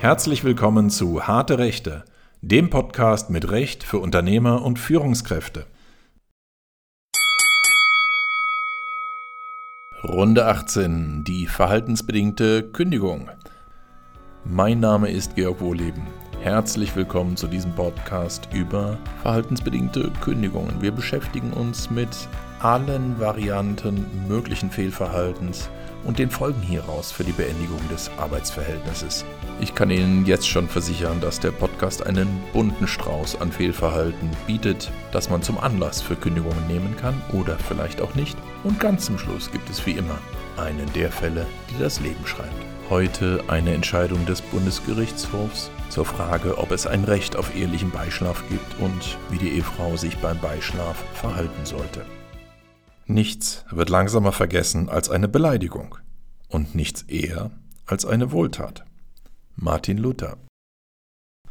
Herzlich willkommen zu Harte Rechte, dem Podcast mit Recht für Unternehmer und Führungskräfte. Runde 18, die verhaltensbedingte Kündigung. Mein Name ist Georg Wohleben. Herzlich willkommen zu diesem Podcast über verhaltensbedingte Kündigungen. Wir beschäftigen uns mit allen Varianten möglichen Fehlverhaltens und den Folgen hieraus für die Beendigung des Arbeitsverhältnisses. Ich kann Ihnen jetzt schon versichern, dass der Podcast einen bunten Strauß an Fehlverhalten bietet, das man zum Anlass für Kündigungen nehmen kann oder vielleicht auch nicht. Und ganz zum Schluss gibt es wie immer einen der Fälle, die das Leben schreibt. Heute eine Entscheidung des Bundesgerichtshofs zur Frage, ob es ein Recht auf ehelichen Beischlaf gibt und wie die Ehefrau sich beim Beischlaf verhalten sollte. Nichts wird langsamer vergessen als eine Beleidigung und nichts eher als eine Wohltat. Martin Luther.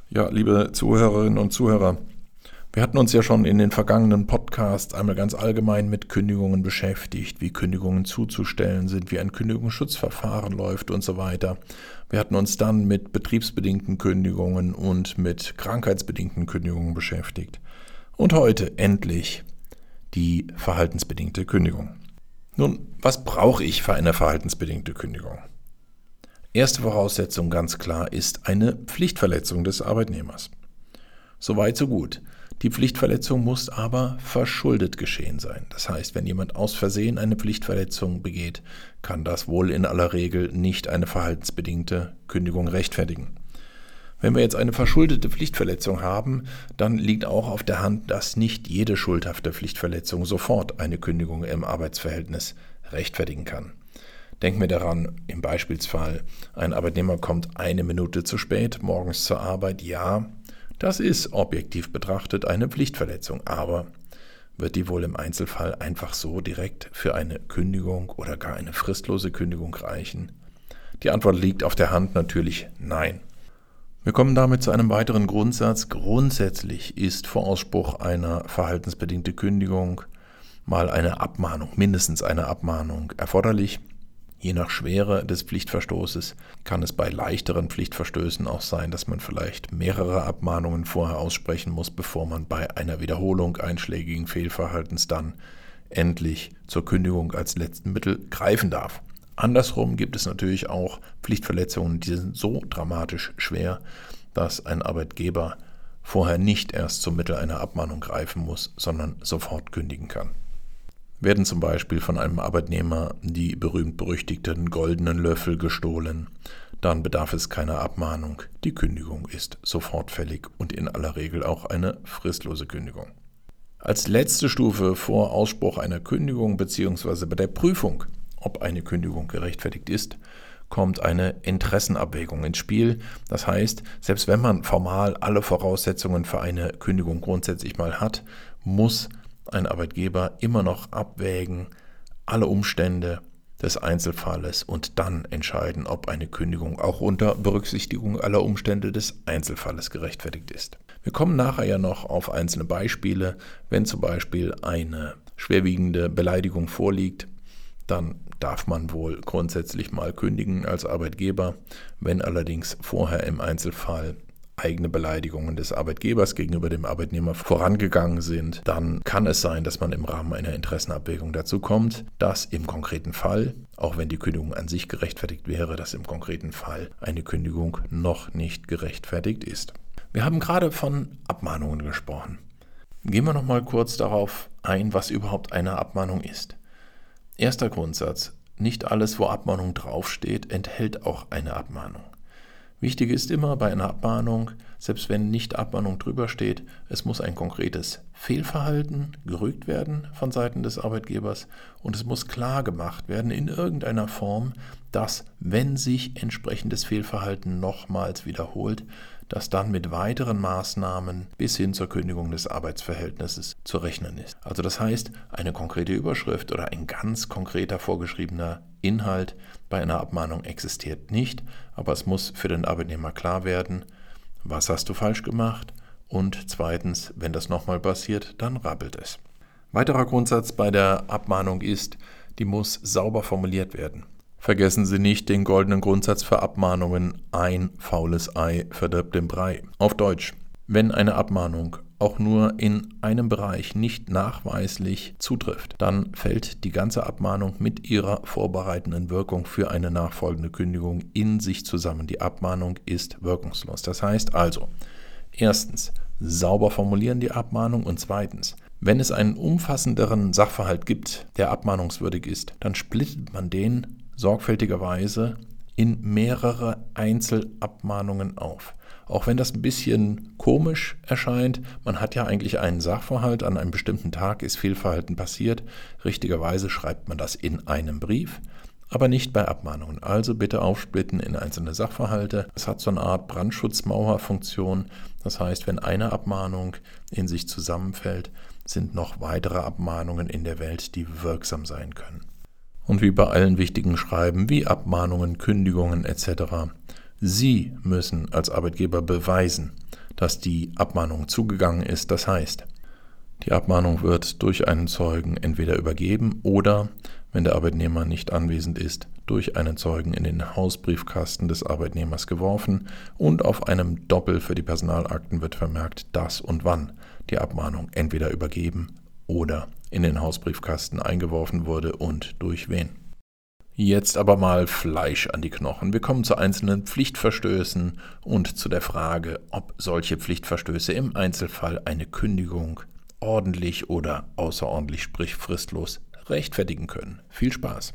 Ja, liebe Zuhörerinnen und Zuhörer, wir hatten uns ja schon in den vergangenen Podcasts einmal ganz allgemein mit Kündigungen beschäftigt, wie Kündigungen zuzustellen sind, wie ein Kündigungsschutzverfahren läuft und so weiter. Wir hatten uns dann mit betriebsbedingten Kündigungen und mit krankheitsbedingten Kündigungen beschäftigt. Und heute endlich die verhaltensbedingte Kündigung. Nun, was brauche ich für eine verhaltensbedingte Kündigung? Erste Voraussetzung ganz klar ist eine Pflichtverletzung des Arbeitnehmers. Soweit, so gut. Die Pflichtverletzung muss aber verschuldet geschehen sein. Das heißt, wenn jemand aus Versehen eine Pflichtverletzung begeht, kann das wohl in aller Regel nicht eine verhaltensbedingte Kündigung rechtfertigen. Wenn wir jetzt eine verschuldete Pflichtverletzung haben, dann liegt auch auf der Hand, dass nicht jede schuldhafte Pflichtverletzung sofort eine Kündigung im Arbeitsverhältnis rechtfertigen kann. Denken wir daran, im Beispielsfall, ein Arbeitnehmer kommt eine Minute zu spät morgens zur Arbeit, ja, das ist objektiv betrachtet eine Pflichtverletzung, aber wird die wohl im Einzelfall einfach so direkt für eine Kündigung oder gar eine fristlose Kündigung reichen? Die Antwort liegt auf der Hand natürlich nein. Wir kommen damit zu einem weiteren Grundsatz. Grundsätzlich ist vor Ausspruch einer verhaltensbedingten Kündigung mal eine Abmahnung, mindestens eine Abmahnung erforderlich. Je nach Schwere des Pflichtverstoßes kann es bei leichteren Pflichtverstößen auch sein, dass man vielleicht mehrere Abmahnungen vorher aussprechen muss, bevor man bei einer Wiederholung einschlägigen Fehlverhaltens dann endlich zur Kündigung als letzten Mittel greifen darf. Andersrum gibt es natürlich auch Pflichtverletzungen, die sind so dramatisch schwer, dass ein Arbeitgeber vorher nicht erst zum Mittel einer Abmahnung greifen muss, sondern sofort kündigen kann. Werden zum Beispiel von einem Arbeitnehmer die berühmt-berüchtigten goldenen Löffel gestohlen, dann bedarf es keiner Abmahnung. Die Kündigung ist sofort fällig und in aller Regel auch eine fristlose Kündigung. Als letzte Stufe vor Ausspruch einer Kündigung bzw. bei der Prüfung, ob eine Kündigung gerechtfertigt ist, kommt eine Interessenabwägung ins Spiel. Das heißt, selbst wenn man formal alle Voraussetzungen für eine Kündigung grundsätzlich mal hat, muss ein Arbeitgeber immer noch abwägen, alle Umstände des Einzelfalles und dann entscheiden, ob eine Kündigung auch unter Berücksichtigung aller Umstände des Einzelfalles gerechtfertigt ist. Wir kommen nachher ja noch auf einzelne Beispiele. Wenn zum Beispiel eine schwerwiegende Beleidigung vorliegt, dann darf man wohl grundsätzlich mal kündigen als Arbeitgeber. Wenn allerdings vorher im Einzelfall eigene Beleidigungen des Arbeitgebers gegenüber dem Arbeitnehmer vorangegangen sind, dann kann es sein, dass man im Rahmen einer Interessenabwägung dazu kommt, dass im konkreten Fall, auch wenn die Kündigung an sich gerechtfertigt wäre, dass im konkreten Fall eine Kündigung noch nicht gerechtfertigt ist. Wir haben gerade von Abmahnungen gesprochen. Gehen wir noch mal kurz darauf ein, was überhaupt eine Abmahnung ist. Erster Grundsatz: Nicht alles, wo Abmahnung draufsteht, enthält auch eine Abmahnung. Wichtig ist immer bei einer Abmahnung, selbst wenn nicht Abmahnung drüber steht, es muss ein konkretes Fehlverhalten gerügt werden von Seiten des Arbeitgebers und es muss klar gemacht werden in irgendeiner Form, dass, wenn sich entsprechendes Fehlverhalten nochmals wiederholt, dass dann mit weiteren Maßnahmen bis hin zur Kündigung des Arbeitsverhältnisses zu rechnen ist. Also das heißt, eine konkrete Überschrift oder ein ganz konkreter vorgeschriebener Inhalt bei einer Abmahnung existiert nicht, aber es muss für den Arbeitnehmer klar werden, was hast du falsch gemacht und zweitens, wenn das nochmal passiert, dann rappelt es. Weiterer Grundsatz bei der Abmahnung ist, die muss sauber formuliert werden. Vergessen Sie nicht den goldenen Grundsatz für Abmahnungen, ein faules Ei verdirbt den Brei. Auf Deutsch, wenn eine Abmahnung auch nur in einem Bereich nicht nachweislich zutrifft, dann fällt die ganze Abmahnung mit ihrer vorbereitenden Wirkung für eine nachfolgende Kündigung in sich zusammen. Die Abmahnung ist wirkungslos. Das heißt also, erstens, sauber formulieren die Abmahnung und zweitens, wenn es einen umfassenderen Sachverhalt gibt, der abmahnungswürdig ist, dann splittet man den sorgfältigerweise in mehrere Einzelabmahnungen auf. Auch wenn das ein bisschen komisch erscheint, man hat ja eigentlich einen Sachverhalt, an einem bestimmten Tag ist Fehlverhalten passiert, richtigerweise schreibt man das in einem Brief, aber nicht bei Abmahnungen. Also bitte aufsplitten in einzelne Sachverhalte. Es hat so eine Art Brandschutzmauerfunktion, das heißt, wenn eine Abmahnung in sich zusammenfällt, sind noch weitere Abmahnungen in der Welt, die wirksam sein können und wie bei allen wichtigen Schreiben wie Abmahnungen, Kündigungen etc. Sie müssen als Arbeitgeber beweisen, dass die Abmahnung zugegangen ist. Das heißt, die Abmahnung wird durch einen Zeugen entweder übergeben oder, wenn der Arbeitnehmer nicht anwesend ist, durch einen Zeugen in den Hausbriefkasten des Arbeitnehmers geworfen und auf einem Doppel für die Personalakten wird vermerkt, dass und wann die Abmahnung entweder übergeben oder in den Hausbriefkasten eingeworfen wurde und durch wen. Jetzt aber mal Fleisch an die Knochen. Wir kommen zu einzelnen Pflichtverstößen und zu der Frage, ob solche Pflichtverstöße im Einzelfall eine Kündigung ordentlich oder außerordentlich, sprich fristlos, rechtfertigen können. Viel Spaß.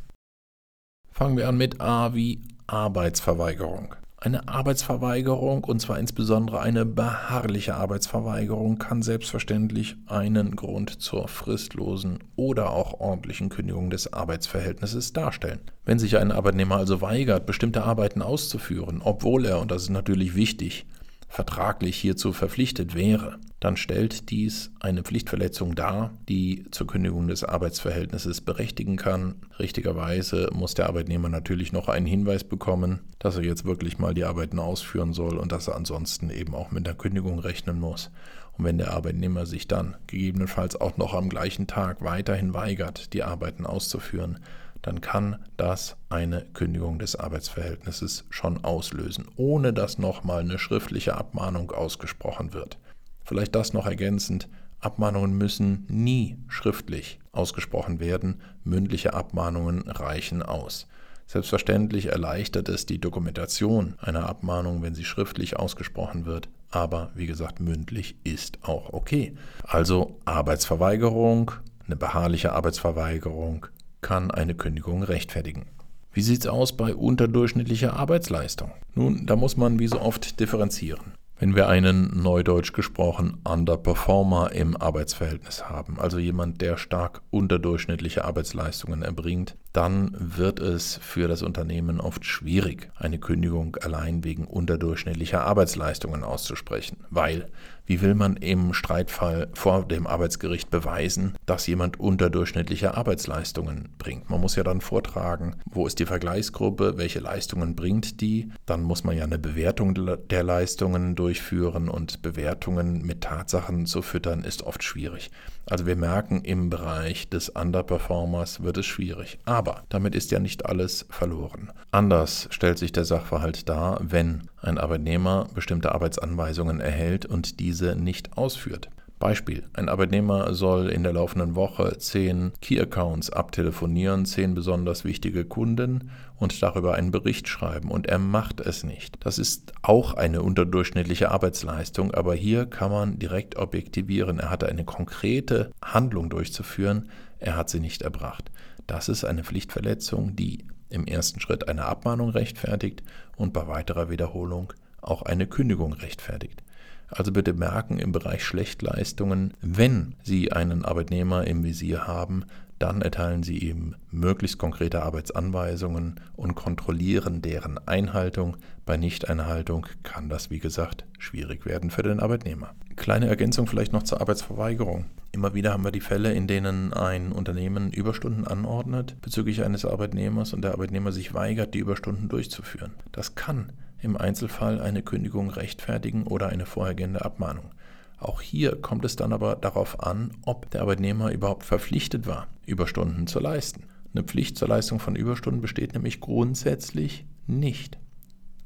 Fangen wir an mit A wie Arbeitsverweigerung. Eine Arbeitsverweigerung, und zwar insbesondere eine beharrliche Arbeitsverweigerung, kann selbstverständlich einen Grund zur fristlosen oder auch ordentlichen Kündigung des Arbeitsverhältnisses darstellen. Wenn sich ein Arbeitnehmer also weigert, bestimmte Arbeiten auszuführen, obwohl er, und das ist natürlich wichtig, vertraglich hierzu verpflichtet wäre, dann stellt dies eine Pflichtverletzung dar, die zur Kündigung des Arbeitsverhältnisses berechtigen kann. Richtigerweise muss der Arbeitnehmer natürlich noch einen Hinweis bekommen, dass er jetzt wirklich mal die Arbeiten ausführen soll und dass er ansonsten eben auch mit der Kündigung rechnen muss. Und wenn der Arbeitnehmer sich dann gegebenenfalls auch noch am gleichen Tag weiterhin weigert, die Arbeiten auszuführen, dann kann das eine Kündigung des Arbeitsverhältnisses schon auslösen, ohne dass nochmal eine schriftliche Abmahnung ausgesprochen wird. Vielleicht das noch ergänzend, Abmahnungen müssen nie schriftlich ausgesprochen werden, mündliche Abmahnungen reichen aus. Selbstverständlich erleichtert es die Dokumentation einer Abmahnung, wenn sie schriftlich ausgesprochen wird, aber wie gesagt, mündlich ist auch okay. Also Arbeitsverweigerung, eine beharrliche Arbeitsverweigerung kann eine Kündigung rechtfertigen. Wie sieht es aus bei unterdurchschnittlicher Arbeitsleistung? Nun, da muss man wie so oft differenzieren. Wenn wir einen neudeutsch gesprochen Underperformer im Arbeitsverhältnis haben, also jemand, der stark unterdurchschnittliche Arbeitsleistungen erbringt, dann wird es für das Unternehmen oft schwierig, eine Kündigung allein wegen unterdurchschnittlicher Arbeitsleistungen auszusprechen, weil wie will man im Streitfall vor dem Arbeitsgericht beweisen, dass jemand unterdurchschnittliche Arbeitsleistungen bringt? Man muss ja dann vortragen, wo ist die Vergleichsgruppe, welche Leistungen bringt die? Dann muss man ja eine Bewertung der Leistungen durchführen und Bewertungen mit Tatsachen zu füttern ist oft schwierig. Also wir merken, im Bereich des Underperformers wird es schwierig. Aber damit ist ja nicht alles verloren. Anders stellt sich der Sachverhalt dar, wenn ein Arbeitnehmer bestimmte Arbeitsanweisungen erhält und diese nicht ausführt. Beispiel, ein Arbeitnehmer soll in der laufenden Woche zehn Key-Accounts abtelefonieren, zehn besonders wichtige Kunden und darüber einen Bericht schreiben und er macht es nicht. Das ist auch eine unterdurchschnittliche Arbeitsleistung, aber hier kann man direkt objektivieren. Er hatte eine konkrete Handlung durchzuführen, er hat sie nicht erbracht. Das ist eine Pflichtverletzung, die im ersten Schritt eine Abmahnung rechtfertigt und bei weiterer Wiederholung auch eine Kündigung rechtfertigt. Also bitte merken im Bereich Schlechtleistungen, wenn Sie einen Arbeitnehmer im Visier haben, dann erteilen Sie ihm möglichst konkrete Arbeitsanweisungen und kontrollieren deren Einhaltung. Bei Nichteinhaltung kann das, wie gesagt, schwierig werden für den Arbeitnehmer. Kleine Ergänzung vielleicht noch zur Arbeitsverweigerung. Immer wieder haben wir die Fälle, in denen ein Unternehmen Überstunden anordnet bezüglich eines Arbeitnehmers und der Arbeitnehmer sich weigert, die Überstunden durchzuführen. Das kann im Einzelfall eine Kündigung rechtfertigen oder eine vorhergehende Abmahnung. Auch hier kommt es dann aber darauf an, ob der Arbeitnehmer überhaupt verpflichtet war, Überstunden zu leisten. Eine Pflicht zur Leistung von Überstunden besteht nämlich grundsätzlich nicht.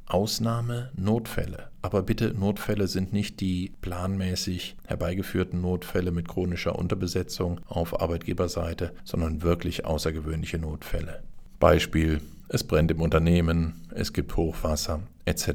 Ausnahme Notfälle. Aber bitte, Notfälle sind nicht die planmäßig herbeigeführten Notfälle mit chronischer Unterbesetzung auf Arbeitgeberseite, sondern wirklich außergewöhnliche Notfälle. Beispiel, es brennt im Unternehmen, es gibt Hochwasser etc.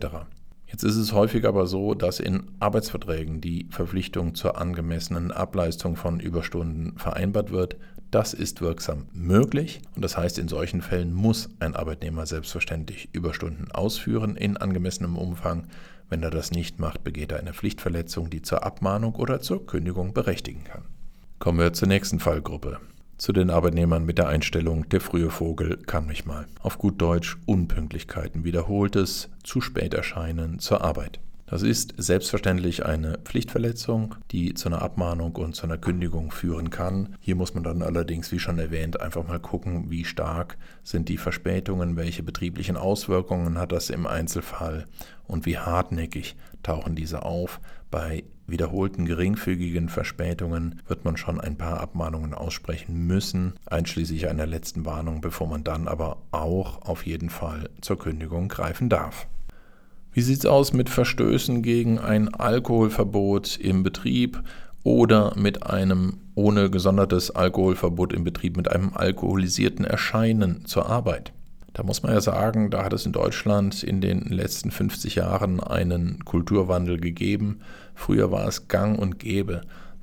Jetzt ist es häufig aber so, dass in Arbeitsverträgen die Verpflichtung zur angemessenen Ableistung von Überstunden vereinbart wird. Das ist wirksam möglich und das heißt, in solchen Fällen muss ein Arbeitnehmer selbstverständlich Überstunden ausführen in angemessenem Umfang. Wenn er das nicht macht, begeht er eine Pflichtverletzung, die zur Abmahnung oder zur Kündigung berechtigen kann. Kommen wir zur nächsten Fallgruppe zu den Arbeitnehmern mit der Einstellung, der frühe Vogel kann mich mal. Auf gut Deutsch Unpünktlichkeiten, wiederholtes, zu spät erscheinen zur Arbeit. Das ist selbstverständlich eine Pflichtverletzung, die zu einer Abmahnung und zu einer Kündigung führen kann. Hier muss man dann allerdings, wie schon erwähnt, einfach mal gucken, wie stark sind die Verspätungen, welche betrieblichen Auswirkungen hat das im Einzelfall und wie hartnäckig tauchen diese auf. Bei wiederholten geringfügigen Verspätungen wird man schon ein paar Abmahnungen aussprechen müssen, einschließlich einer letzten Warnung, bevor man dann aber auch auf jeden Fall zur Kündigung greifen darf. Wie sieht es aus mit Verstößen gegen ein Alkoholverbot im Betrieb oder mit einem ohne gesondertes Alkoholverbot im Betrieb mit einem alkoholisierten Erscheinen zur Arbeit? Da muss man ja sagen, da hat es in Deutschland in den letzten 50 Jahren einen Kulturwandel gegeben. Früher war es gang und gäbe,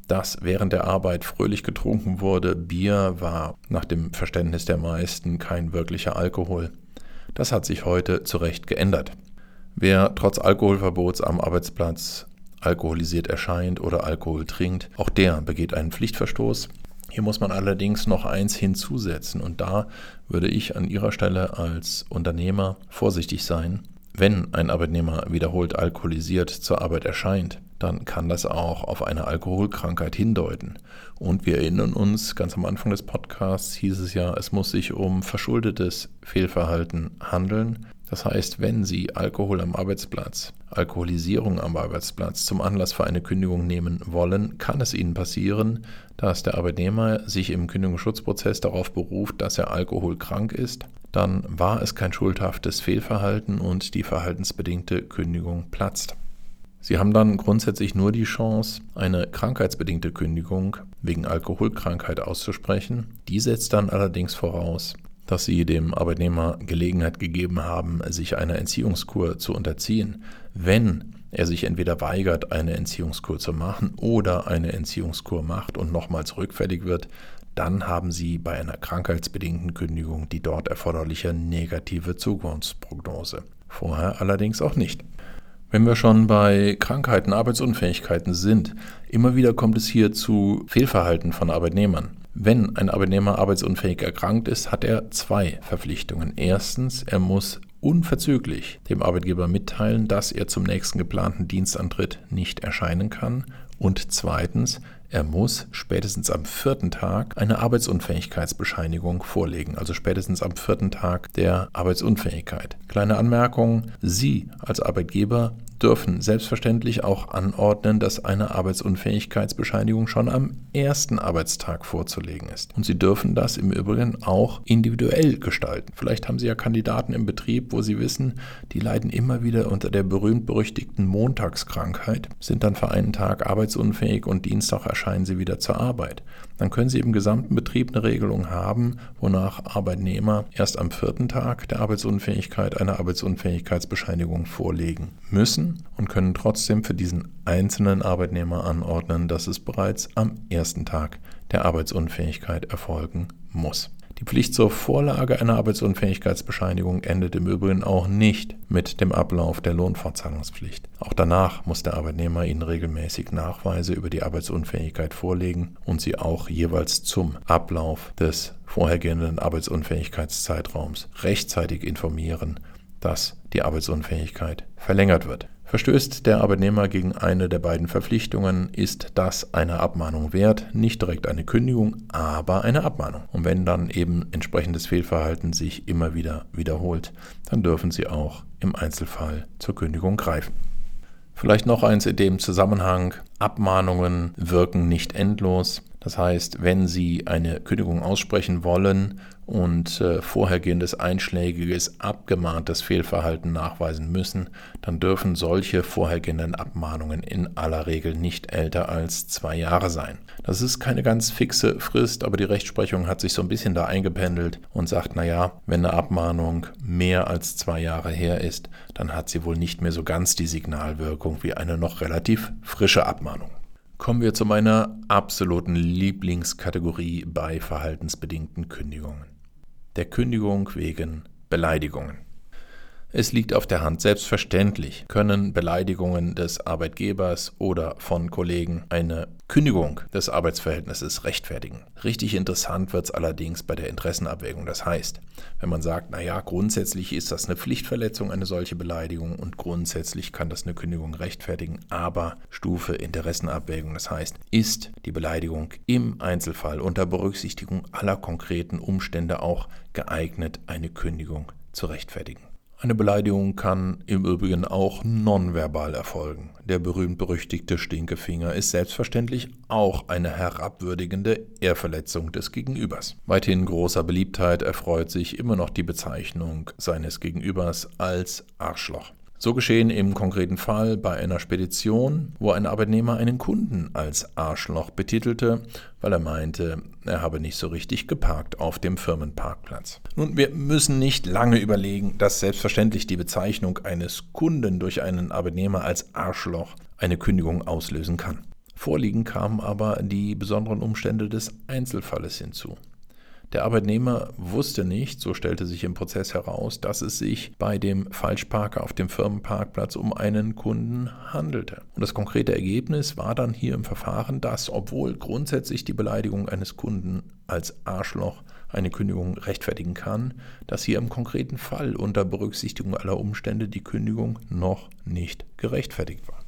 dass während der Arbeit fröhlich getrunken wurde. Bier war nach dem Verständnis der meisten kein wirklicher Alkohol. Das hat sich heute zu Recht geändert. Wer trotz Alkoholverbots am Arbeitsplatz alkoholisiert erscheint oder Alkohol trinkt, auch der begeht einen Pflichtverstoß. Hier muss man allerdings noch eins hinzusetzen und da würde ich an Ihrer Stelle als Unternehmer vorsichtig sein. Wenn ein Arbeitnehmer wiederholt alkoholisiert zur Arbeit erscheint, dann kann das auch auf eine Alkoholkrankheit hindeuten. Und wir erinnern uns, ganz am Anfang des Podcasts hieß es ja, es muss sich um verschuldetes Fehlverhalten handeln. Das heißt, wenn Sie Alkohol am Arbeitsplatz, Alkoholisierung am Arbeitsplatz zum Anlass für eine Kündigung nehmen wollen, kann es Ihnen passieren, dass der Arbeitnehmer sich im Kündigungsschutzprozess darauf beruft, dass er alkoholkrank ist. Dann war es kein schuldhaftes Fehlverhalten und die verhaltensbedingte Kündigung platzt. Sie haben dann grundsätzlich nur die Chance, eine krankheitsbedingte Kündigung wegen Alkoholkrankheit auszusprechen. Die setzt dann allerdings voraus, dass sie dem Arbeitnehmer Gelegenheit gegeben haben, sich einer Entziehungskur zu unterziehen. Wenn er sich entweder weigert, eine Entziehungskur zu machen oder eine Entziehungskur macht und nochmals rückfällig wird, dann haben Sie bei einer krankheitsbedingten Kündigung die dort erforderliche negative Zukunftsprognose. Vorher allerdings auch nicht. Wenn wir schon bei Krankheiten, Arbeitsunfähigkeiten sind, immer wieder kommt es hier zu Fehlverhalten von Arbeitnehmern. Wenn ein Arbeitnehmer arbeitsunfähig erkrankt ist, hat er zwei Verpflichtungen. Erstens, er muss unverzüglich dem Arbeitgeber mitteilen, dass er zum nächsten geplanten Dienstantritt nicht erscheinen kann. Und zweitens, er muss spätestens am vierten Tag eine Arbeitsunfähigkeitsbescheinigung vorlegen, also spätestens am vierten Tag der Arbeitsunfähigkeit. Kleine Anmerkung, Sie als Arbeitgeber dürfen selbstverständlich auch anordnen, dass eine Arbeitsunfähigkeitsbescheinigung schon am ersten Arbeitstag vorzulegen ist. Und Sie dürfen das im Übrigen auch individuell gestalten. Vielleicht haben Sie ja Kandidaten im Betrieb, wo Sie wissen, die leiden immer wieder unter der berühmt-berüchtigten Montagskrankheit, sind dann für einen Tag arbeitsunfähig und Dienstag erscheinen sie wieder zur Arbeit. Dann können Sie im gesamten Betrieb eine Regelung haben, wonach Arbeitnehmer erst am vierten Tag der Arbeitsunfähigkeit eine Arbeitsunfähigkeitsbescheinigung vorlegen müssen und können trotzdem für diesen einzelnen Arbeitnehmer anordnen, dass es bereits am ersten Tag der Arbeitsunfähigkeit erfolgen muss. Die Pflicht zur Vorlage einer Arbeitsunfähigkeitsbescheinigung endet im Übrigen auch nicht mit dem Ablauf der Lohnfortzahlungspflicht. Auch danach muss der Arbeitnehmer Ihnen regelmäßig Nachweise über die Arbeitsunfähigkeit vorlegen und sie auch jeweils zum Ablauf des vorhergehenden Arbeitsunfähigkeitszeitraums rechtzeitig informieren, dass die Arbeitsunfähigkeit verlängert wird. Verstößt der Arbeitnehmer gegen eine der beiden Verpflichtungen, ist das eine Abmahnung wert, nicht direkt eine Kündigung, aber eine Abmahnung. Und wenn dann eben entsprechendes Fehlverhalten sich immer wieder wiederholt, dann dürfen Sie auch im Einzelfall zur Kündigung greifen. Vielleicht noch eins in dem Zusammenhang. Abmahnungen wirken nicht endlos. Das heißt, wenn Sie eine Kündigung aussprechen wollen und äh, vorhergehendes einschlägiges, abgemahntes Fehlverhalten nachweisen müssen, dann dürfen solche vorhergehenden Abmahnungen in aller Regel nicht älter als zwei Jahre sein. Das ist keine ganz fixe Frist, aber die Rechtsprechung hat sich so ein bisschen da eingependelt und sagt, naja, wenn eine Abmahnung mehr als zwei Jahre her ist, dann hat sie wohl nicht mehr so ganz die Signalwirkung wie eine noch relativ frische Abmahnung. Kommen wir zu meiner absoluten Lieblingskategorie bei verhaltensbedingten Kündigungen. Der Kündigung wegen Beleidigungen. Es liegt auf der Hand, selbstverständlich können Beleidigungen des Arbeitgebers oder von Kollegen eine Kündigung des Arbeitsverhältnisses rechtfertigen. Richtig interessant wird es allerdings bei der Interessenabwägung. Das heißt, wenn man sagt, naja, grundsätzlich ist das eine Pflichtverletzung, eine solche Beleidigung und grundsätzlich kann das eine Kündigung rechtfertigen, aber Stufe Interessenabwägung. Das heißt, ist die Beleidigung im Einzelfall unter Berücksichtigung aller konkreten Umstände auch geeignet, eine Kündigung zu rechtfertigen. Eine Beleidigung kann im Übrigen auch nonverbal erfolgen. Der berühmt-berüchtigte Stinkefinger ist selbstverständlich auch eine herabwürdigende Ehrverletzung des Gegenübers. Weithin großer Beliebtheit erfreut sich immer noch die Bezeichnung seines Gegenübers als Arschloch. So geschehen im konkreten Fall bei einer Spedition, wo ein Arbeitnehmer einen Kunden als Arschloch betitelte, weil er meinte, er habe nicht so richtig geparkt auf dem Firmenparkplatz. Nun, wir müssen nicht lange überlegen, dass selbstverständlich die Bezeichnung eines Kunden durch einen Arbeitnehmer als Arschloch eine Kündigung auslösen kann. Vorliegen kamen aber die besonderen Umstände des Einzelfalles hinzu. Der Arbeitnehmer wusste nicht, so stellte sich im Prozess heraus, dass es sich bei dem Falschparker auf dem Firmenparkplatz um einen Kunden handelte. Und das konkrete Ergebnis war dann hier im Verfahren, dass, obwohl grundsätzlich die Beleidigung eines Kunden als Arschloch eine Kündigung rechtfertigen kann, dass hier im konkreten Fall unter Berücksichtigung aller Umstände die Kündigung noch nicht gerechtfertigt war.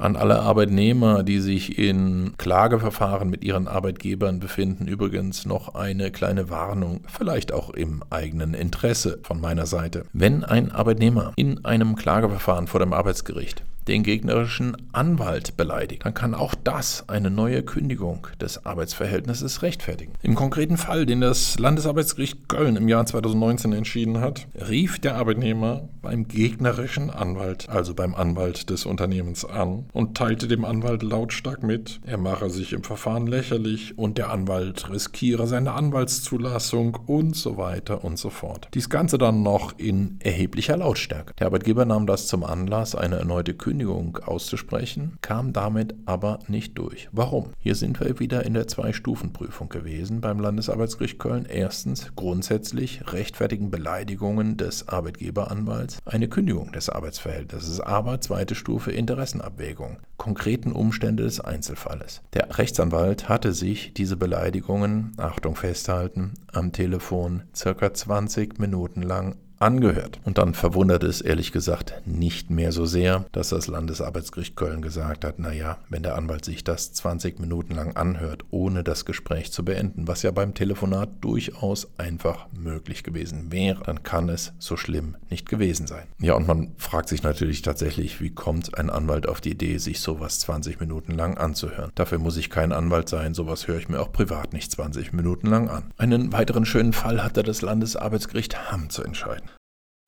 An alle Arbeitnehmer, die sich in Klageverfahren mit ihren Arbeitgebern befinden, übrigens noch eine kleine Warnung, vielleicht auch im eigenen Interesse von meiner Seite. Wenn ein Arbeitnehmer in einem Klageverfahren vor dem Arbeitsgericht den gegnerischen Anwalt beleidigt, dann kann auch das eine neue Kündigung des Arbeitsverhältnisses rechtfertigen. Im konkreten Fall, den das Landesarbeitsgericht Köln im Jahr 2019 entschieden hat, rief der Arbeitnehmer beim gegnerischen Anwalt, also beim Anwalt des Unternehmens an und teilte dem Anwalt lautstark mit, er mache sich im Verfahren lächerlich und der Anwalt riskiere seine Anwaltszulassung und so weiter und so fort. Dies Ganze dann noch in erheblicher Lautstärke. Der Arbeitgeber nahm das zum Anlass, eine erneute Kündigung Kündigung auszusprechen, kam damit aber nicht durch. Warum? Hier sind wir wieder in der Zwei-Stufen-Prüfung gewesen beim Landesarbeitsgericht Köln. Erstens grundsätzlich rechtfertigen Beleidigungen des Arbeitgeberanwalts eine Kündigung des Arbeitsverhältnisses, aber zweite Stufe Interessenabwägung, konkreten Umstände des Einzelfalles. Der Rechtsanwalt hatte sich diese Beleidigungen, Achtung festhalten, am Telefon circa 20 Minuten lang angehört. Und dann verwundert es ehrlich gesagt nicht mehr so sehr, dass das Landesarbeitsgericht Köln gesagt hat, naja, wenn der Anwalt sich das 20 Minuten lang anhört, ohne das Gespräch zu beenden, was ja beim Telefonat durchaus einfach möglich gewesen wäre, dann kann es so schlimm nicht gewesen sein. Ja, und man fragt sich natürlich tatsächlich, wie kommt ein Anwalt auf die Idee, sich sowas 20 Minuten lang anzuhören? Dafür muss ich kein Anwalt sein, sowas höre ich mir auch privat nicht 20 Minuten lang an. Einen weiteren schönen Fall hatte das Landesarbeitsgericht Hamm zu entscheiden.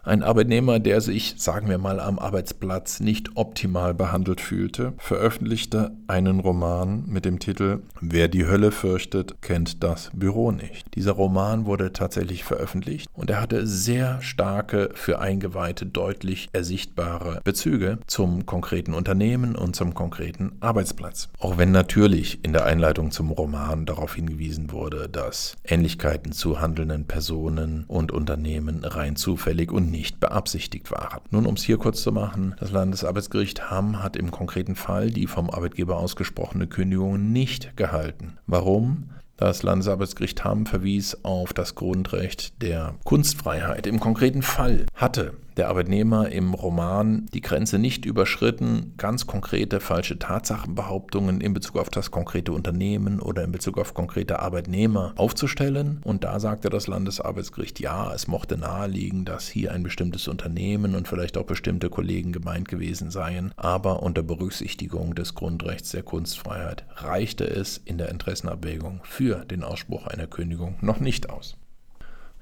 Ein Arbeitnehmer, der sich, sagen wir mal, am Arbeitsplatz nicht optimal behandelt fühlte, veröffentlichte einen Roman mit dem Titel Wer die Hölle fürchtet, kennt das Büro nicht. Dieser Roman wurde tatsächlich veröffentlicht und er hatte sehr starke, für Eingeweihte deutlich ersichtbare Bezüge zum konkreten Unternehmen und zum konkreten Arbeitsplatz. Auch wenn natürlich in der Einleitung zum Roman darauf hingewiesen wurde, dass Ähnlichkeiten zu handelnden Personen und Unternehmen rein zufällig und nicht beabsichtigt waren. Nun, um es hier kurz zu machen, das Landesarbeitsgericht Hamm hat im konkreten Fall die vom Arbeitgeber ausgesprochene Kündigung nicht gehalten. Warum? Das Landesarbeitsgericht Hamm verwies auf das Grundrecht der Kunstfreiheit. Im konkreten Fall hatte der Arbeitnehmer im Roman die Grenze nicht überschritten, ganz konkrete falsche Tatsachenbehauptungen in Bezug auf das konkrete Unternehmen oder in Bezug auf konkrete Arbeitnehmer aufzustellen. Und da sagte das Landesarbeitsgericht, ja, es mochte naheliegen, dass hier ein bestimmtes Unternehmen und vielleicht auch bestimmte Kollegen gemeint gewesen seien, aber unter Berücksichtigung des Grundrechts der Kunstfreiheit reichte es in der Interessenabwägung für den Ausspruch einer Kündigung noch nicht aus.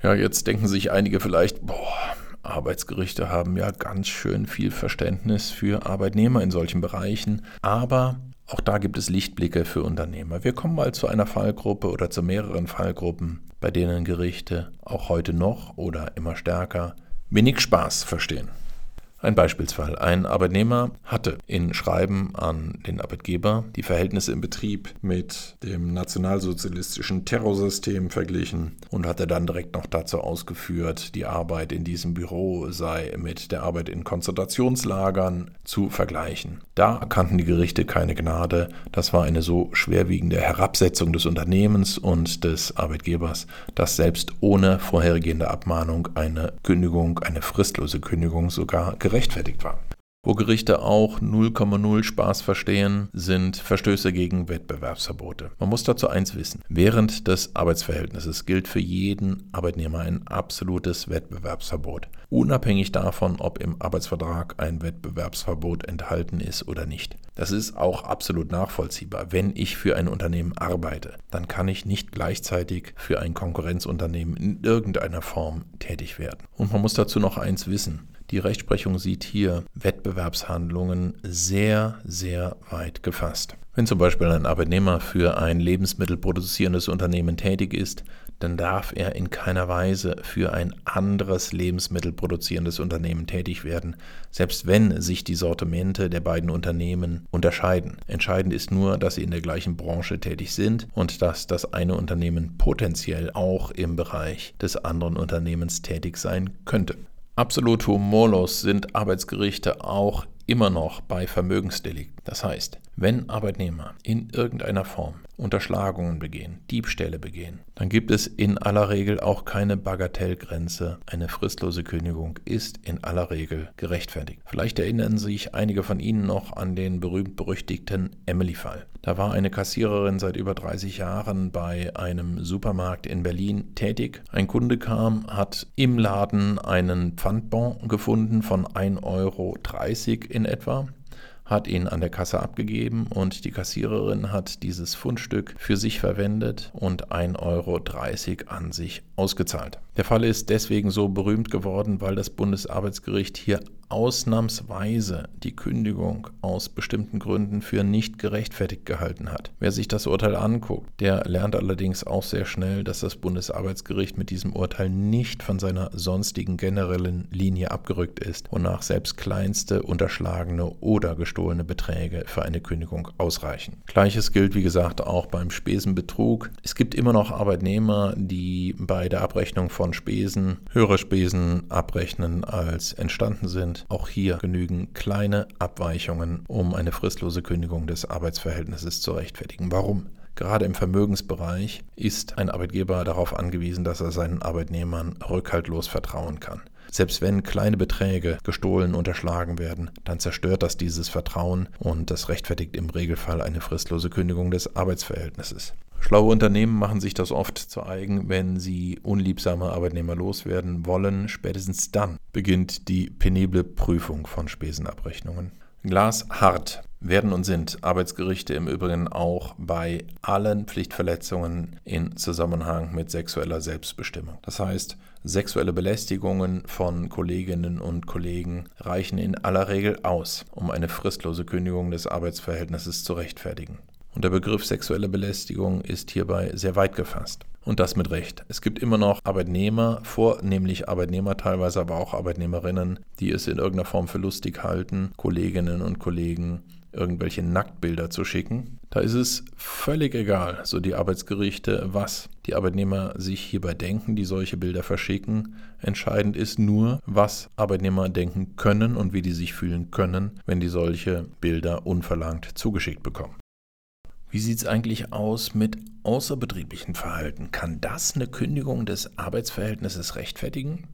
Ja, jetzt denken sich einige vielleicht, boah, Arbeitsgerichte haben ja ganz schön viel Verständnis für Arbeitnehmer in solchen Bereichen, aber auch da gibt es Lichtblicke für Unternehmer. Wir kommen mal zu einer Fallgruppe oder zu mehreren Fallgruppen, bei denen Gerichte auch heute noch oder immer stärker wenig Spaß verstehen. Ein Beispielsfall. Ein Arbeitnehmer hatte in Schreiben an den Arbeitgeber die Verhältnisse im Betrieb mit dem nationalsozialistischen Terrorsystem verglichen und hatte dann direkt noch dazu ausgeführt, die Arbeit in diesem Büro sei mit der Arbeit in Konzentrationslagern zu vergleichen. Da erkannten die Gerichte keine Gnade. Das war eine so schwerwiegende Herabsetzung des Unternehmens und des Arbeitgebers, dass selbst ohne vorhergehende Abmahnung eine Kündigung, eine fristlose Kündigung sogar gerechtfertigt war. Wo Gerichte auch 0,0 Spaß verstehen, sind Verstöße gegen Wettbewerbsverbote. Man muss dazu eins wissen. Während des Arbeitsverhältnisses gilt für jeden Arbeitnehmer ein absolutes Wettbewerbsverbot. Unabhängig davon, ob im Arbeitsvertrag ein Wettbewerbsverbot enthalten ist oder nicht. Das ist auch absolut nachvollziehbar. Wenn ich für ein Unternehmen arbeite, dann kann ich nicht gleichzeitig für ein Konkurrenzunternehmen in irgendeiner Form tätig werden. Und man muss dazu noch eins wissen. Die Rechtsprechung sieht hier Wettbewerbshandlungen sehr, sehr weit gefasst. Wenn zum Beispiel ein Arbeitnehmer für ein lebensmittelproduzierendes Unternehmen tätig ist, dann darf er in keiner Weise für ein anderes lebensmittelproduzierendes Unternehmen tätig werden, selbst wenn sich die Sortimente der beiden Unternehmen unterscheiden. Entscheidend ist nur, dass sie in der gleichen Branche tätig sind und dass das eine Unternehmen potenziell auch im Bereich des anderen Unternehmens tätig sein könnte. Absolut humorlos sind Arbeitsgerichte auch immer noch bei Vermögensdelikten. Das heißt, wenn Arbeitnehmer in irgendeiner Form Unterschlagungen begehen, Diebstähle begehen, dann gibt es in aller Regel auch keine Bagatellgrenze. Eine fristlose Kündigung ist in aller Regel gerechtfertigt. Vielleicht erinnern sich einige von Ihnen noch an den berühmt-berüchtigten Emily-Fall. Da war eine Kassiererin seit über 30 Jahren bei einem Supermarkt in Berlin tätig. Ein Kunde kam, hat im Laden einen Pfandbon gefunden von 1,30 Euro in etwa hat ihn an der Kasse abgegeben und die Kassiererin hat dieses Fundstück für sich verwendet und 1,30 Euro an sich ausgezahlt. Der Fall ist deswegen so berühmt geworden, weil das Bundesarbeitsgericht hier ausnahmsweise die Kündigung aus bestimmten Gründen für nicht gerechtfertigt gehalten hat. Wer sich das Urteil anguckt, der lernt allerdings auch sehr schnell, dass das Bundesarbeitsgericht mit diesem Urteil nicht von seiner sonstigen generellen Linie abgerückt ist, wonach selbst kleinste unterschlagene oder gestohlene Beträge für eine Kündigung ausreichen. Gleiches gilt, wie gesagt, auch beim Spesenbetrug. Es gibt immer noch Arbeitnehmer, die bei der Abrechnung von Spesen höhere Spesen abrechnen, als entstanden sind auch hier genügen kleine Abweichungen, um eine fristlose Kündigung des Arbeitsverhältnisses zu rechtfertigen. Warum? Gerade im Vermögensbereich ist ein Arbeitgeber darauf angewiesen, dass er seinen Arbeitnehmern rückhaltlos vertrauen kann. Selbst wenn kleine Beträge gestohlen unterschlagen werden, dann zerstört das dieses Vertrauen und das rechtfertigt im Regelfall eine fristlose Kündigung des Arbeitsverhältnisses. Schlaue Unternehmen machen sich das oft zu eigen, wenn sie unliebsame Arbeitnehmer loswerden wollen. Spätestens dann beginnt die penible Prüfung von Spesenabrechnungen. Glashart werden und sind Arbeitsgerichte im Übrigen auch bei allen Pflichtverletzungen in Zusammenhang mit sexueller Selbstbestimmung. Das heißt, sexuelle Belästigungen von Kolleginnen und Kollegen reichen in aller Regel aus, um eine fristlose Kündigung des Arbeitsverhältnisses zu rechtfertigen. Und der Begriff sexuelle Belästigung ist hierbei sehr weit gefasst. Und das mit Recht. Es gibt immer noch Arbeitnehmer, vornehmlich Arbeitnehmer teilweise, aber auch Arbeitnehmerinnen, die es in irgendeiner Form für lustig halten, Kolleginnen und Kollegen irgendwelche Nacktbilder zu schicken. Da ist es völlig egal, so die Arbeitsgerichte, was die Arbeitnehmer sich hierbei denken, die solche Bilder verschicken. Entscheidend ist nur, was Arbeitnehmer denken können und wie die sich fühlen können, wenn die solche Bilder unverlangt zugeschickt bekommen. Wie sieht es eigentlich aus mit außerbetrieblichen Verhalten? Kann das eine Kündigung des Arbeitsverhältnisses rechtfertigen?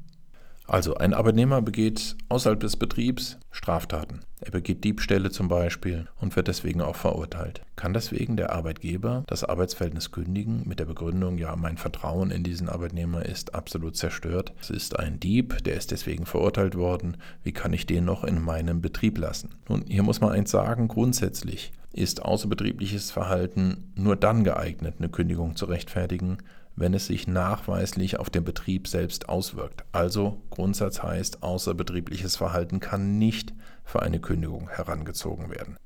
Also ein Arbeitnehmer begeht außerhalb des Betriebs Straftaten. Er begeht Diebstähle zum Beispiel und wird deswegen auch verurteilt. Kann deswegen der Arbeitgeber das Arbeitsverhältnis kündigen mit der Begründung, ja, mein Vertrauen in diesen Arbeitnehmer ist absolut zerstört. Es ist ein Dieb, der ist deswegen verurteilt worden. Wie kann ich den noch in meinem Betrieb lassen? Nun, hier muss man eins sagen, grundsätzlich ist außerbetriebliches Verhalten nur dann geeignet, eine Kündigung zu rechtfertigen, wenn es sich nachweislich auf den Betrieb selbst auswirkt. Also Grundsatz heißt, außerbetriebliches Verhalten kann nicht für eine Kündigung herangezogen werden.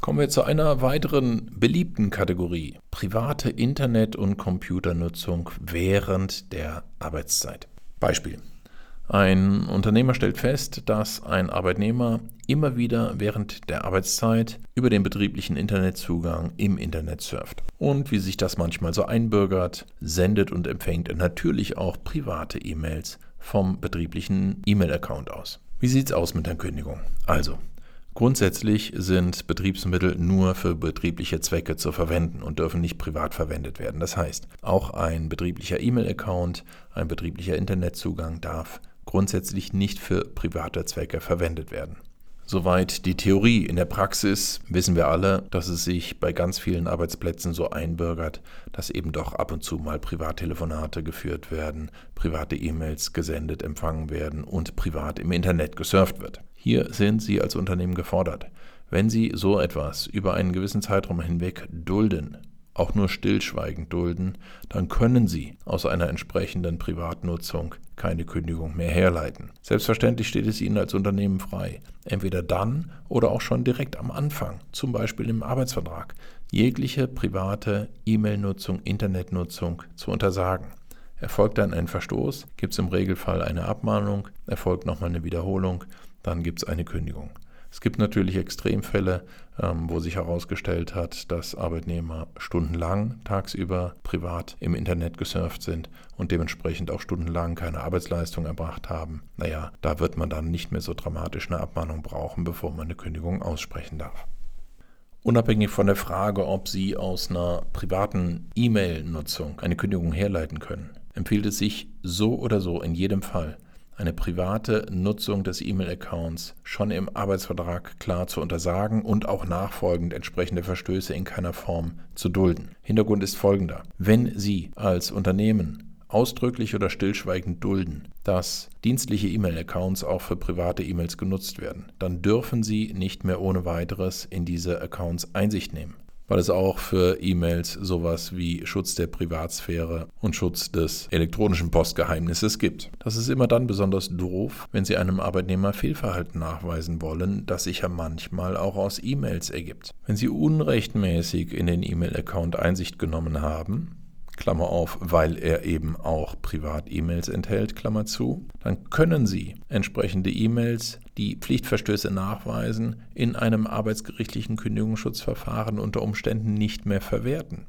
Kommen wir zu einer weiteren beliebten Kategorie. Private Internet- und Computernutzung während der Arbeitszeit. Beispiel. Ein Unternehmer stellt fest, dass ein Arbeitnehmer immer wieder während der Arbeitszeit über den betrieblichen Internetzugang im Internet surft. Und wie sich das manchmal so einbürgert, sendet und empfängt natürlich auch private E-Mails vom betrieblichen E-Mail-Account aus. Wie sieht es aus mit der Kündigung? Also, Grundsätzlich sind Betriebsmittel nur für betriebliche Zwecke zu verwenden und dürfen nicht privat verwendet werden. Das heißt, auch ein betrieblicher E-Mail-Account, ein betrieblicher Internetzugang darf grundsätzlich nicht für private Zwecke verwendet werden. Soweit die Theorie. In der Praxis wissen wir alle, dass es sich bei ganz vielen Arbeitsplätzen so einbürgert, dass eben doch ab und zu mal Privattelefonate geführt werden, private E-Mails gesendet, empfangen werden und privat im Internet gesurft wird. Hier sind Sie als Unternehmen gefordert. Wenn Sie so etwas über einen gewissen Zeitraum hinweg dulden, auch nur stillschweigend dulden, dann können Sie aus einer entsprechenden Privatnutzung keine Kündigung mehr herleiten. Selbstverständlich steht es Ihnen als Unternehmen frei, entweder dann oder auch schon direkt am Anfang, zum Beispiel im Arbeitsvertrag, jegliche private E-Mail-Nutzung, Internetnutzung zu untersagen. Erfolgt dann ein Verstoß, gibt es im Regelfall eine Abmahnung, erfolgt nochmal eine Wiederholung, dann gibt es eine Kündigung. Es gibt natürlich Extremfälle, wo sich herausgestellt hat, dass Arbeitnehmer stundenlang tagsüber privat im Internet gesurft sind und dementsprechend auch stundenlang keine Arbeitsleistung erbracht haben. Naja, da wird man dann nicht mehr so dramatisch eine Abmahnung brauchen, bevor man eine Kündigung aussprechen darf. Unabhängig von der Frage, ob Sie aus einer privaten E-Mail-Nutzung eine Kündigung herleiten können, empfiehlt es sich so oder so in jedem Fall, eine private Nutzung des E-Mail-Accounts schon im Arbeitsvertrag klar zu untersagen und auch nachfolgend entsprechende Verstöße in keiner Form zu dulden. Hintergrund ist folgender. Wenn Sie als Unternehmen ausdrücklich oder stillschweigend dulden, dass dienstliche E-Mail-Accounts auch für private E-Mails genutzt werden, dann dürfen Sie nicht mehr ohne weiteres in diese Accounts Einsicht nehmen weil es auch für E-Mails sowas wie Schutz der Privatsphäre und Schutz des elektronischen Postgeheimnisses gibt. Das ist immer dann besonders doof, wenn Sie einem Arbeitnehmer Fehlverhalten nachweisen wollen, das sich ja manchmal auch aus E-Mails ergibt. Wenn Sie unrechtmäßig in den E-Mail-Account Einsicht genommen haben, Klammer auf, weil er eben auch Privat-E-Mails enthält, Klammer zu, dann können Sie entsprechende E-Mails, die Pflichtverstöße nachweisen, in einem arbeitsgerichtlichen Kündigungsschutzverfahren unter Umständen nicht mehr verwerten.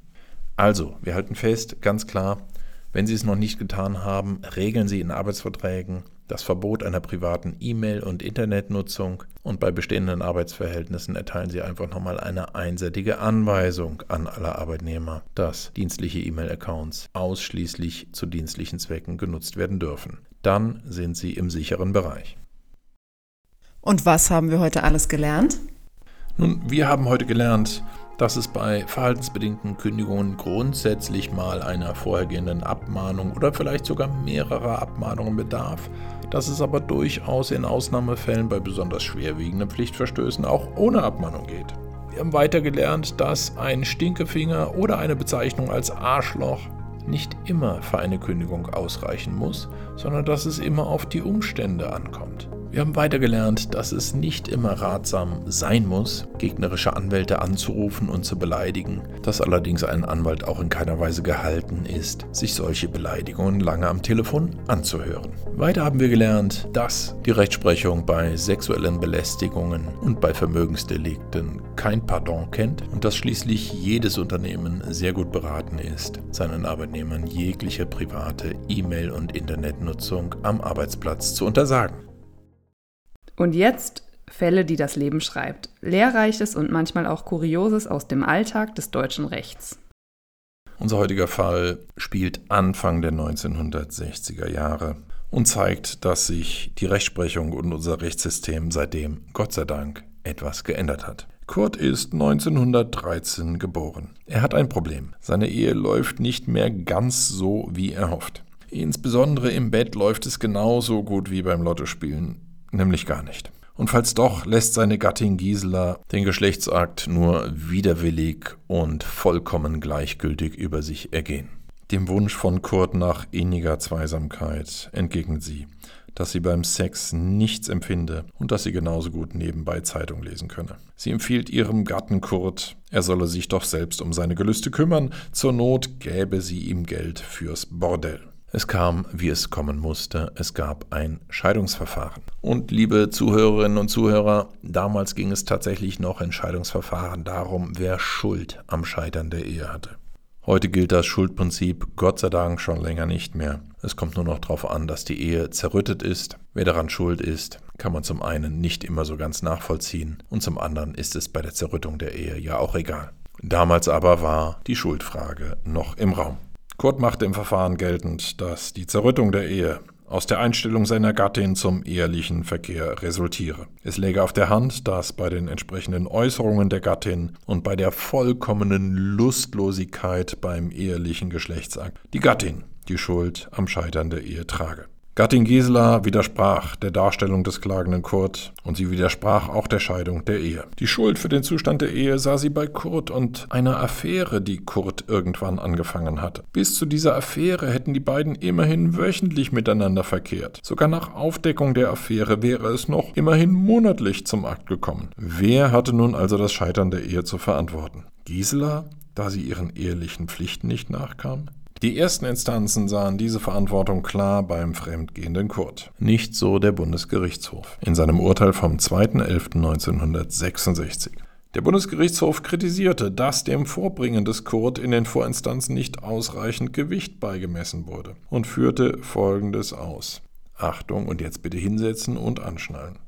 Also, wir halten fest, ganz klar, wenn Sie es noch nicht getan haben, regeln Sie in Arbeitsverträgen das Verbot einer privaten E-Mail- und Internetnutzung und bei bestehenden Arbeitsverhältnissen erteilen Sie einfach nochmal eine einseitige Anweisung an alle Arbeitnehmer, dass dienstliche E-Mail-Accounts ausschließlich zu dienstlichen Zwecken genutzt werden dürfen. Dann sind Sie im sicheren Bereich. Und was haben wir heute alles gelernt? Nun, wir haben heute gelernt, dass es bei verhaltensbedingten Kündigungen grundsätzlich mal einer vorhergehenden Abmahnung oder vielleicht sogar mehrerer Abmahnungen bedarf, dass es aber durchaus in Ausnahmefällen bei besonders schwerwiegenden Pflichtverstößen auch ohne Abmahnung geht. Wir haben weiter gelernt, dass ein Stinkefinger oder eine Bezeichnung als Arschloch nicht immer für eine Kündigung ausreichen muss, sondern dass es immer auf die Umstände ankommt. Wir haben weiter gelernt, dass es nicht immer ratsam sein muss, gegnerische Anwälte anzurufen und zu beleidigen, dass allerdings ein Anwalt auch in keiner Weise gehalten ist, sich solche Beleidigungen lange am Telefon anzuhören. Weiter haben wir gelernt, dass die Rechtsprechung bei sexuellen Belästigungen und bei Vermögensdelikten kein Pardon kennt und dass schließlich jedes Unternehmen sehr gut beraten ist, seinen Arbeitnehmern jegliche private E-Mail- und Internetnutzung am Arbeitsplatz zu untersagen. Und jetzt Fälle, die das Leben schreibt. Lehrreiches und manchmal auch Kurioses aus dem Alltag des deutschen Rechts. Unser heutiger Fall spielt Anfang der 1960er Jahre und zeigt, dass sich die Rechtsprechung und unser Rechtssystem seitdem, Gott sei Dank, etwas geändert hat. Kurt ist 1913 geboren. Er hat ein Problem. Seine Ehe läuft nicht mehr ganz so, wie er hofft. Insbesondere im Bett läuft es genauso gut wie beim Lottospielen, nämlich gar nicht. Und falls doch, lässt seine Gattin Gisela den Geschlechtsakt nur widerwillig und vollkommen gleichgültig über sich ergehen. Dem Wunsch von Kurt nach inniger Zweisamkeit entgegnet sie, dass sie beim Sex nichts empfinde und dass sie genauso gut nebenbei Zeitung lesen könne. Sie empfiehlt ihrem Gatten Kurt, er solle sich doch selbst um seine Gelüste kümmern, zur Not gäbe sie ihm Geld fürs Bordell. Es kam, wie es kommen musste, es gab ein Scheidungsverfahren. Und liebe Zuhörerinnen und Zuhörer, damals ging es tatsächlich noch in Scheidungsverfahren darum, wer Schuld am Scheitern der Ehe hatte. Heute gilt das Schuldprinzip Gott sei Dank schon länger nicht mehr. Es kommt nur noch darauf an, dass die Ehe zerrüttet ist. Wer daran schuld ist, kann man zum einen nicht immer so ganz nachvollziehen und zum anderen ist es bei der Zerrüttung der Ehe ja auch egal. Damals aber war die Schuldfrage noch im Raum. Kurt machte im Verfahren geltend, dass die Zerrüttung der Ehe aus der Einstellung seiner Gattin zum ehelichen Verkehr resultiere. Es läge auf der Hand, dass bei den entsprechenden Äußerungen der Gattin und bei der vollkommenen Lustlosigkeit beim ehelichen Geschlechtsakt die Gattin die Schuld am Scheitern der Ehe trage. Gattin Gisela widersprach der Darstellung des klagenden Kurt und sie widersprach auch der Scheidung der Ehe. Die Schuld für den Zustand der Ehe sah sie bei Kurt und einer Affäre, die Kurt irgendwann angefangen hatte. Bis zu dieser Affäre hätten die beiden immerhin wöchentlich miteinander verkehrt. Sogar nach Aufdeckung der Affäre wäre es noch immerhin monatlich zum Akt gekommen. Wer hatte nun also das Scheitern der Ehe zu verantworten? Gisela, da sie ihren ehelichen Pflichten nicht nachkam? Die ersten Instanzen sahen diese Verantwortung klar beim fremdgehenden Kurt. Nicht so der Bundesgerichtshof in seinem Urteil vom 2.11.1966. Der Bundesgerichtshof kritisierte, dass dem Vorbringen des Kurt in den Vorinstanzen nicht ausreichend Gewicht beigemessen wurde und führte Folgendes aus. Achtung und jetzt bitte hinsetzen und anschnallen.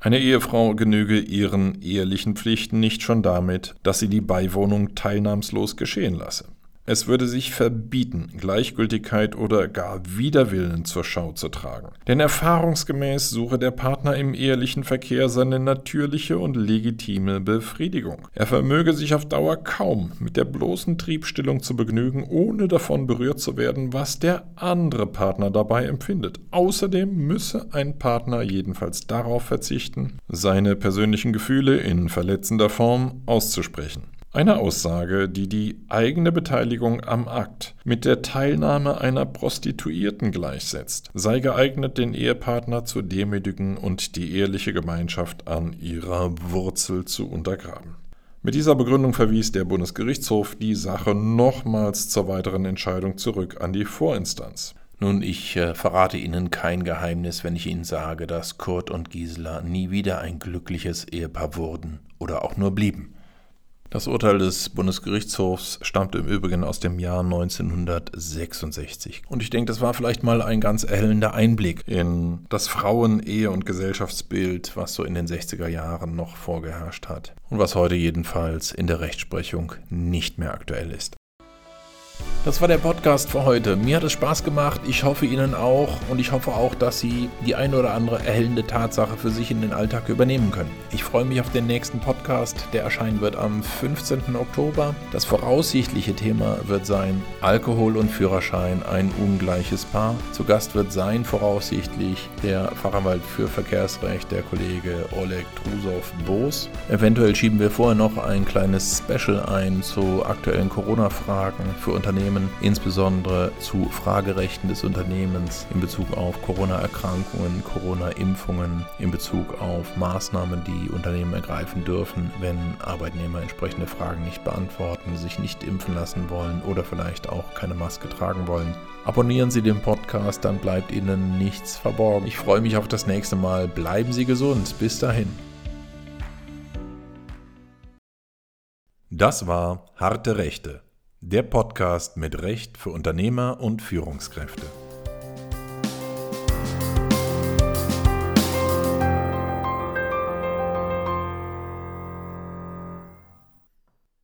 Eine Ehefrau genüge ihren ehelichen Pflichten nicht schon damit, dass sie die Beiwohnung teilnahmslos geschehen lasse. Es würde sich verbieten, Gleichgültigkeit oder gar Widerwillen zur Schau zu tragen. Denn erfahrungsgemäß suche der Partner im ehelichen Verkehr seine natürliche und legitime Befriedigung. Er vermöge sich auf Dauer kaum mit der bloßen Triebstillung zu begnügen, ohne davon berührt zu werden, was der andere Partner dabei empfindet. Außerdem müsse ein Partner jedenfalls darauf verzichten, seine persönlichen Gefühle in verletzender Form auszusprechen. Eine Aussage, die die eigene Beteiligung am Akt mit der Teilnahme einer Prostituierten gleichsetzt, sei geeignet, den Ehepartner zu demütigen und die eheliche Gemeinschaft an ihrer Wurzel zu untergraben. Mit dieser Begründung verwies der Bundesgerichtshof die Sache nochmals zur weiteren Entscheidung zurück an die Vorinstanz. Nun, ich äh, verrate Ihnen kein Geheimnis, wenn ich Ihnen sage, dass Kurt und Gisela nie wieder ein glückliches Ehepaar wurden oder auch nur blieben. Das Urteil des Bundesgerichtshofs stammt im Übrigen aus dem Jahr 1966. Und ich denke, das war vielleicht mal ein ganz erhellender Einblick in das Frauen-, Ehe- und Gesellschaftsbild, was so in den 60er Jahren noch vorgeherrscht hat und was heute jedenfalls in der Rechtsprechung nicht mehr aktuell ist. Das war der Podcast für heute. Mir hat es Spaß gemacht. Ich hoffe Ihnen auch. Und ich hoffe auch, dass Sie die eine oder andere erhellende Tatsache für sich in den Alltag übernehmen können. Ich freue mich auf den nächsten Podcast, der erscheinen wird am 15. Oktober. Das voraussichtliche Thema wird sein Alkohol und Führerschein, ein ungleiches Paar. Zu Gast wird sein voraussichtlich der Fachanwalt für Verkehrsrecht, der Kollege Oleg Trusow-Boos. Eventuell schieben wir vorher noch ein kleines Special ein zu aktuellen Corona-Fragen für Unternehmen Unternehmen, insbesondere zu Fragerechten des Unternehmens in Bezug auf Corona-Erkrankungen, Corona-Impfungen, in Bezug auf Maßnahmen, die Unternehmen ergreifen dürfen, wenn Arbeitnehmer entsprechende Fragen nicht beantworten, sich nicht impfen lassen wollen oder vielleicht auch keine Maske tragen wollen. Abonnieren Sie den Podcast, dann bleibt Ihnen nichts verborgen. Ich freue mich auf das nächste Mal. Bleiben Sie gesund. Bis dahin. Das war Harte Rechte der Podcast mit Recht für Unternehmer und Führungskräfte.